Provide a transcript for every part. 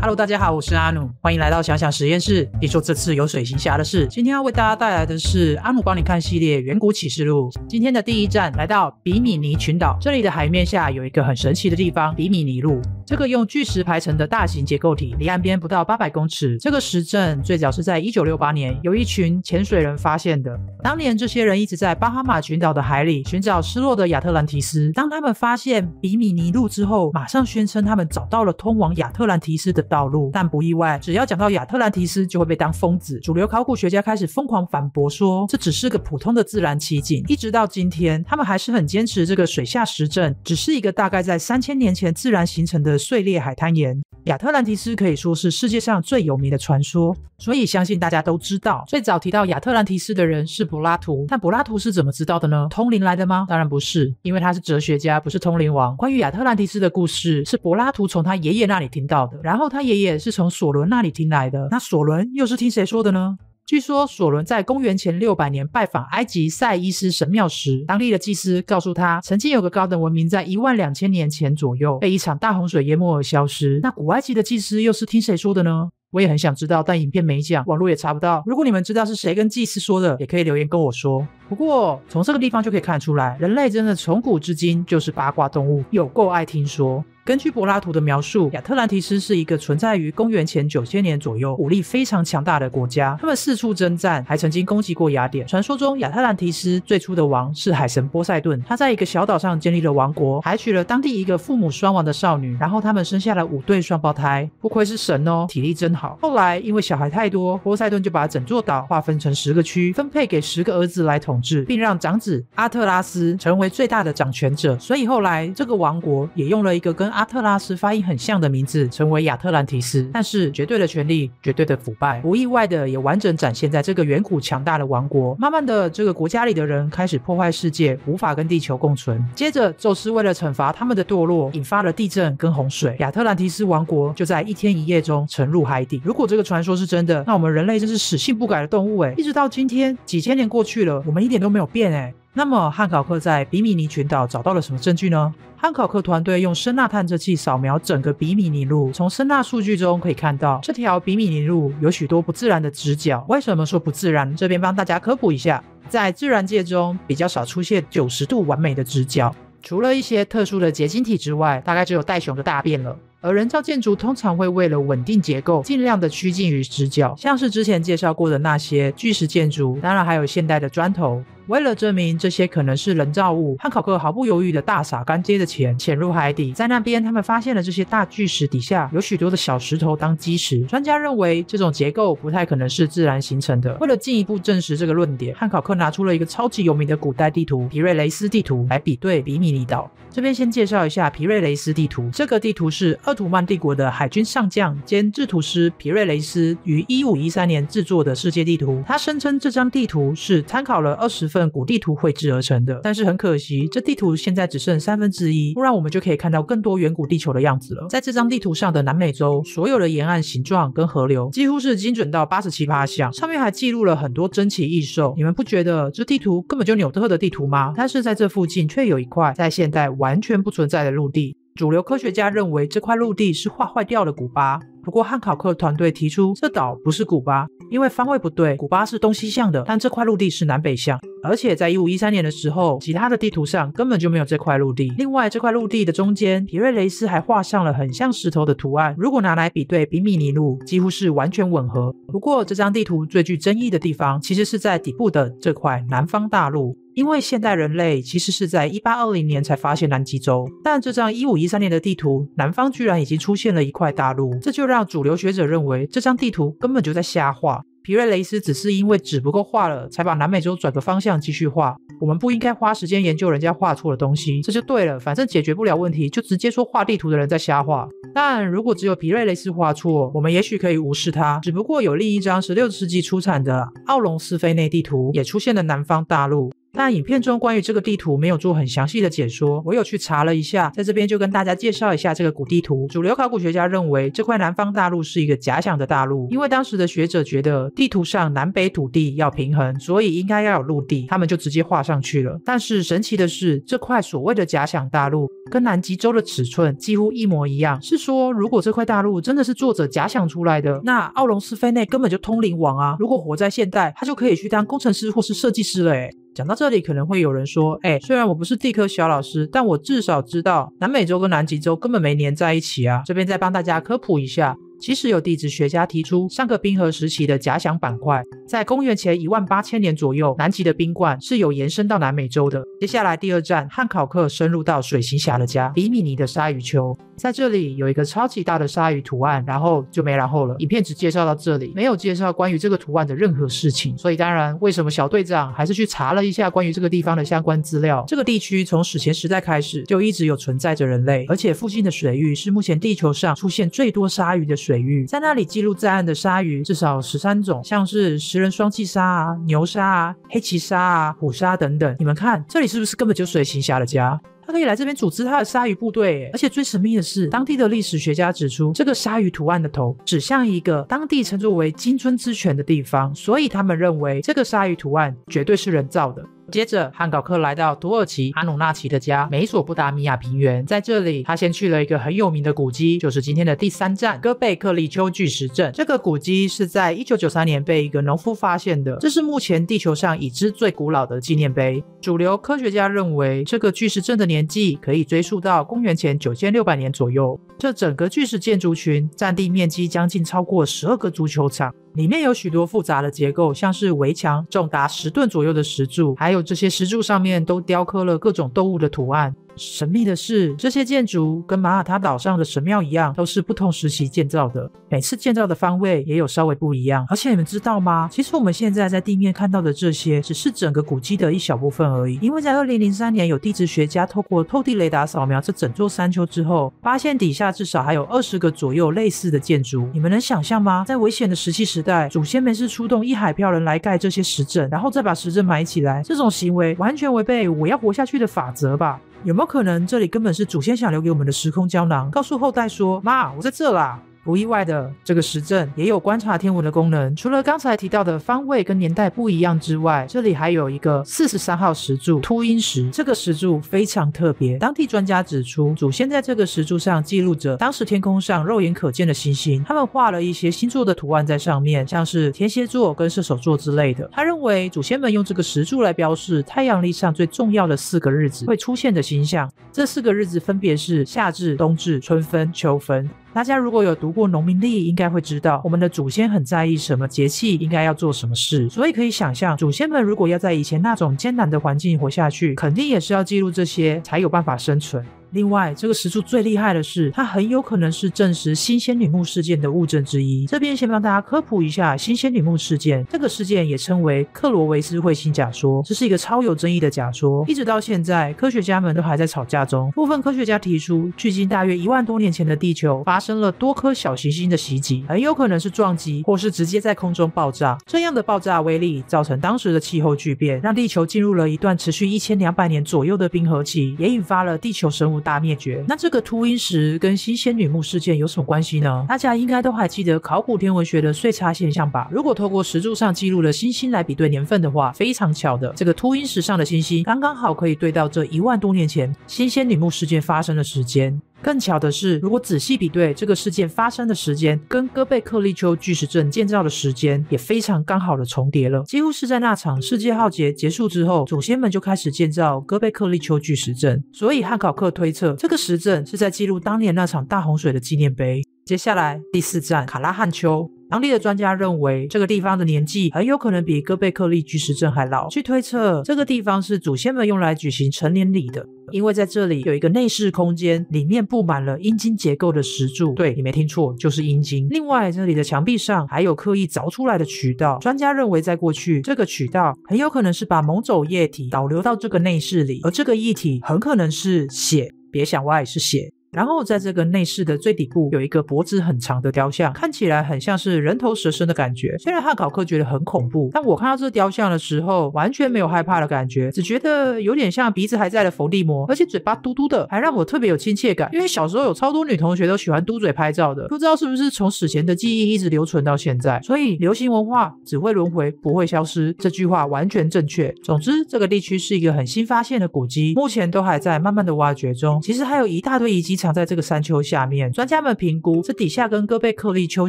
Hello，大家好，我是阿努，欢迎来到想想实验室。别说这次有水行侠的事，今天要为大家带来的是阿努帮你看系列《远古启示录》。今天的第一站来到比米尼群岛，这里的海面下有一个很神奇的地方——比米尼路。这个用巨石排成的大型结构体，离岸边不到八百公尺。这个石阵最早是在一九六八年有一群潜水人发现的。当年这些人一直在巴哈马群岛的海里寻找失落的亚特兰提斯。当他们发现比米尼路之后，马上宣称他们找到了通往亚特兰提斯的。道路，但不意外，只要讲到亚特兰提斯，就会被当疯子。主流考古学家开始疯狂反驳说，这只是个普通的自然奇景。一直到今天，他们还是很坚持这个水下石阵只是一个大概在三千年前自然形成的碎裂海滩岩。亚特兰蒂斯可以说是世界上最有名的传说，所以相信大家都知道，最早提到亚特兰蒂斯的人是柏拉图。但柏拉图是怎么知道的呢？通灵来的吗？当然不是，因为他是哲学家，不是通灵王。关于亚特兰蒂斯的故事，是柏拉图从他爷爷那里听到的，然后他爷爷是从索伦那里听来的。那索伦又是听谁说的呢？据说索伦在公元前六百年拜访埃及塞伊斯神庙时，当地的祭司告诉他，曾经有个高等文明在一万两千年前左右被一场大洪水淹没而消失。那古埃及的祭司又是听谁说的呢？我也很想知道，但影片没讲，网络也查不到。如果你们知道是谁跟祭司说的，也可以留言跟我说。不过从这个地方就可以看出来，人类真的从古至今就是八卦动物，有够爱听说。根据柏拉图的描述，亚特兰提斯是一个存在于公元前九千年左右、武力非常强大的国家。他们四处征战，还曾经攻击过雅典。传说中，亚特兰提斯最初的王是海神波塞顿，他在一个小岛上建立了王国，还娶了当地一个父母双亡的少女，然后他们生下了五对双胞胎。不愧是神哦，体力真好。后来因为小孩太多，波塞顿就把整座岛划分成十个区，分配给十个儿子来统治，并让长子阿特拉斯成为最大的掌权者。所以后来这个王国也用了一个跟阿阿特拉斯发音很像的名字，成为亚特兰提斯。但是绝对的权力，绝对的腐败，不意外的也完整展现在这个远古强大的王国。慢慢的，这个国家里的人开始破坏世界，无法跟地球共存。接着，宙斯为了惩罚他们的堕落，引发了地震跟洪水，亚特兰提斯王国就在一天一夜中沉入海底。如果这个传说是真的，那我们人类真是死性不改的动物哎！一直到今天，几千年过去了，我们一点都没有变哎。那么汉考克在比米尼群岛找到了什么证据呢？汉考克团队用声呐探测器扫描整个比米尼路，从声呐数据中可以看到，这条比米尼路有许多不自然的直角。为什么说不自然？这边帮大家科普一下，在自然界中比较少出现九十度完美的直角，除了一些特殊的结晶体之外，大概只有袋熊的大便了。而人造建筑通常会为了稳定结构，尽量的趋近于直角，像是之前介绍过的那些巨石建筑，当然还有现代的砖头。为了证明这些可能是人造物，汉考克毫不犹豫地大撒干爹的钱，潜入海底。在那边，他们发现了这些大巨石底下有许多的小石头当基石。专家认为这种结构不太可能是自然形成的。为了进一步证实这个论点，汉考克拿出了一个超级有名的古代地图——皮瑞雷斯地图来比对比米尼岛。这边先介绍一下皮瑞雷斯地图。这个地图是鄂图曼帝国的海军上将兼制图师皮瑞雷斯于一五一三年制作的世界地图。他声称这张地图是参考了二十份。古地图绘制而成的，但是很可惜，这地图现在只剩三分之一，不然我们就可以看到更多远古地球的样子了。在这张地图上的南美洲，所有的沿岸形状跟河流几乎是精准到八十七八像，上面还记录了很多珍奇异兽。你们不觉得这地图根本就纽特的地图吗？但是在这附近却有一块在现代完全不存在的陆地。主流科学家认为这块陆地是画坏掉的古巴，不过汉考克团队提出这岛不是古巴，因为方位不对，古巴是东西向的，但这块陆地是南北向。而且在一五一三年的时候，其他的地图上根本就没有这块陆地。另外，这块陆地的中间，皮瑞雷斯还画上了很像石头的图案。如果拿来比对比米尼路，几乎是完全吻合。不过，这张地图最具争议的地方，其实是在底部的这块南方大陆。因为现代人类其实是在一八二零年才发现南极洲，但这张一五一三年的地图，南方居然已经出现了一块大陆，这就让主流学者认为这张地图根本就在瞎画。皮瑞雷斯只是因为纸不够画了，才把南美洲转个方向继续画。我们不应该花时间研究人家画错的东西，这就对了。反正解决不了问题，就直接说画地图的人在瞎画。但如果只有皮瑞雷斯画错，我们也许可以无视他。只不过有另一张十六世纪出产的奥隆斯菲内地图，也出现了南方大陆。但影片中关于这个地图没有做很详细的解说，我有去查了一下，在这边就跟大家介绍一下这个古地图。主流考古学家认为这块南方大陆是一个假想的大陆，因为当时的学者觉得地图上南北土地要平衡，所以应该要有陆地，他们就直接画上去了。但是神奇的是，这块所谓的假想大陆跟南极洲的尺寸几乎一模一样，是说如果这块大陆真的是作者假想出来的，那奥隆斯菲内根本就通灵王啊！如果活在现代，他就可以去当工程师或是设计师了诶讲到这里，可能会有人说：“哎，虽然我不是地科小老师，但我至少知道南美洲跟南极洲根本没粘在一起啊。”这边再帮大家科普一下。其实有地质学家提出，上个冰河时期的假想板块，在公元前一万八千年左右，南极的冰冠是有延伸到南美洲的。接下来第二站，汉考克深入到水行侠的家——比米尼的鲨鱼丘，在这里有一个超级大的鲨鱼图案，然后就没然后了。影片只介绍到这里，没有介绍关于这个图案的任何事情。所以当然，为什么小队长还是去查了一下关于这个地方的相关资料？这个地区从史前时代开始就一直有存在着人类，而且附近的水域是目前地球上出现最多鲨鱼的水。水域在那里记录在案的鲨鱼至少十三种，像是食人双栖鲨啊、牛鲨啊、黑鳍鲨啊、虎鲨等等。你们看，这里是不是根本就水行侠的家？他可以来这边组织他的鲨鱼部队，而且最神秘的是，当地的历史学家指出，这个鲨鱼图案的头指向一个当地称作为金春之泉的地方，所以他们认为这个鲨鱼图案绝对是人造的。接着，汉考克来到土耳其阿努纳奇的家——美索不达米亚平原。在这里，他先去了一个很有名的古迹，就是今天的第三站——戈贝克利丘巨石阵。这个古迹是在一九九三年被一个农夫发现的，这是目前地球上已知最古老的纪念碑。主流科学家认为，这个巨石阵的年纪可以追溯到公元前九千六百年左右。这整个巨石建筑群占地面积将近超过十二个足球场。里面有许多复杂的结构，像是围墙，重达十吨左右的石柱，还有这些石柱上面都雕刻了各种动物的图案。神秘的是，这些建筑跟马耳他岛上的神庙一样，都是不同时期建造的。每次建造的方位也有稍微不一样。而且你们知道吗？其实我们现在在地面看到的这些，只是整个古迹的一小部分而已。因为在二零零三年，有地质学家透过透地雷达扫描这整座山丘之后，发现底下至少还有二十个左右类似的建筑。你们能想象吗？在危险的石器时代，祖先们是出动一海票人来盖这些石阵，然后再把石阵埋起来，这种行为完全违背我要活下去的法则吧？有没有可能，这里根本是祖先想留给我们的时空胶囊，告诉后代说：“妈，我在这啦。”不意外的，这个石阵也有观察天文的功能。除了刚才提到的方位跟年代不一样之外，这里还有一个四十三号石柱秃鹰石。这个石柱非常特别。当地专家指出，祖先在这个石柱上记录着当时天空上肉眼可见的星星。他们画了一些星座的图案在上面，像是天蝎座跟射手座之类的。他认为，祖先们用这个石柱来标示太阳历上最重要的四个日子会出现的星象。这四个日子分别是夏至、冬至、春分、秋分。大家如果有读过农民历，应该会知道我们的祖先很在意什么节气应该要做什么事，所以可以想象，祖先们如果要在以前那种艰难的环境活下去，肯定也是要记录这些才有办法生存。另外，这个石柱最厉害的是，它很有可能是证实新仙女墓事件的物证之一。这边先帮大家科普一下新仙女墓事件。这个事件也称为克罗维斯彗星假说，这是一个超有争议的假说，一直到现在，科学家们都还在吵架中。部分科学家提出，距今大约一万多年前的地球发生了多颗小行星的袭击，很有可能是撞击，或是直接在空中爆炸。这样的爆炸威力造成当时的气候巨变，让地球进入了一段持续一千两百年左右的冰河期，也引发了地球生物。大灭绝，那这个秃鹰石跟新仙女墓事件有什么关系呢？大家应该都还记得考古天文学的岁差现象吧？如果透过石柱上记录的星星来比对年份的话，非常巧的，这个秃鹰石上的星星刚刚好可以对到这一万多年前新仙女墓事件发生的时间。更巧的是，如果仔细比对这个事件发生的时间，跟哥贝克利丘巨石阵建造的时间也非常刚好的重叠了，几乎是在那场世界浩劫结束之后，祖先们就开始建造哥贝克利丘巨石阵。所以汉考克推测，这个石阵是在记录当年那场大洪水的纪念碑。接下来第四站卡拉汉丘。当地的专家认为，这个地方的年纪很有可能比戈贝克利巨石阵还老。据推测，这个地方是祖先们用来举行成年礼的，因为在这里有一个内室空间，里面布满了阴茎结构的石柱。对你没听错，就是阴茎。另外，这里的墙壁上还有刻意凿出来的渠道。专家认为，在过去，这个渠道很有可能是把某种液体导流到这个内室里，而这个液体很可能是血。别想歪，是血。然后在这个内室的最底部有一个脖子很长的雕像，看起来很像是人头蛇身的感觉。虽然汉考克觉得很恐怖，但我看到这雕像的时候完全没有害怕的感觉，只觉得有点像鼻子还在的伏地魔，而且嘴巴嘟嘟的，还让我特别有亲切感。因为小时候有超多女同学都喜欢嘟嘴拍照的，不知道是不是从史前的记忆一直留存到现在。所以流行文化只会轮回，不会消失，这句话完全正确。总之，这个地区是一个很新发现的古迹，目前都还在慢慢的挖掘中。其实还有一大堆遗迹藏在这个山丘下面，专家们评估这底下跟哥贝克利丘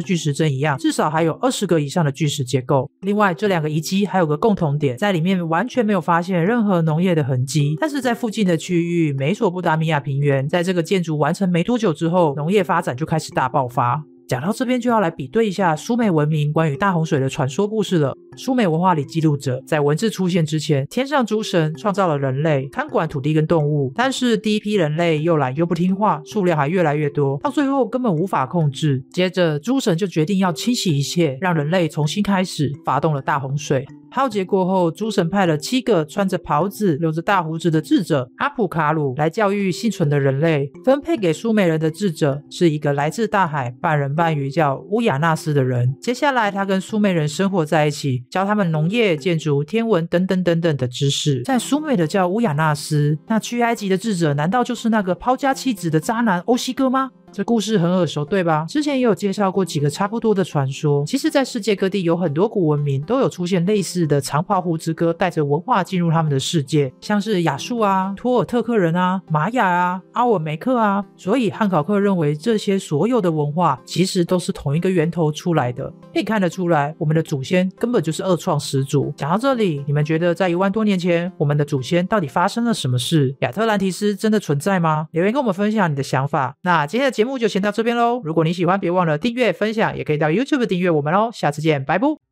巨石阵一样，至少还有二十个以上的巨石结构。另外，这两个遗迹还有个共同点，在里面完全没有发现任何农业的痕迹，但是在附近的区域美索不达米亚平原，在这个建筑完成没多久之后，农业发展就开始大爆发。讲到这边，就要来比对一下苏美文明关于大洪水的传说故事了。苏美文化里记录着，在文字出现之前，天上诸神创造了人类，看管土地跟动物。但是第一批人类又懒又不听话，数量还越来越多，到最后根本无法控制。接着诸神就决定要清洗一切，让人类重新开始，发动了大洪水。浩劫过后，诸神派了七个穿着袍子、留着大胡子的智者阿普卡鲁来教育幸存的人类。分配给苏美人的智者是一个来自大海、半人半鱼叫乌亚纳斯的人。接下来，他跟苏美人生活在一起，教他们农业、建筑、天文等等等等的知识。在苏美的叫乌亚纳斯，那去埃及的智者难道就是那个抛家弃子的渣男欧西哥吗？这故事很耳熟，对吧？之前也有介绍过几个差不多的传说。其实，在世界各地有很多古文明都有出现类似的长袍胡子哥带着文化进入他们的世界，像是亚述啊、托尔特克人啊、玛雅啊、阿尔梅克啊。所以汉考克认为这些所有的文化其实都是同一个源头出来的。可以看得出来，我们的祖先根本就是二创始祖。讲到这里，你们觉得在一万多年前，我们的祖先到底发生了什么事？亚特兰提斯真的存在吗？留言跟我们分享你的想法。那今天的。节目就先到这边喽。如果你喜欢，别忘了订阅、分享，也可以到 YouTube 订阅我们哦。下次见，拜拜。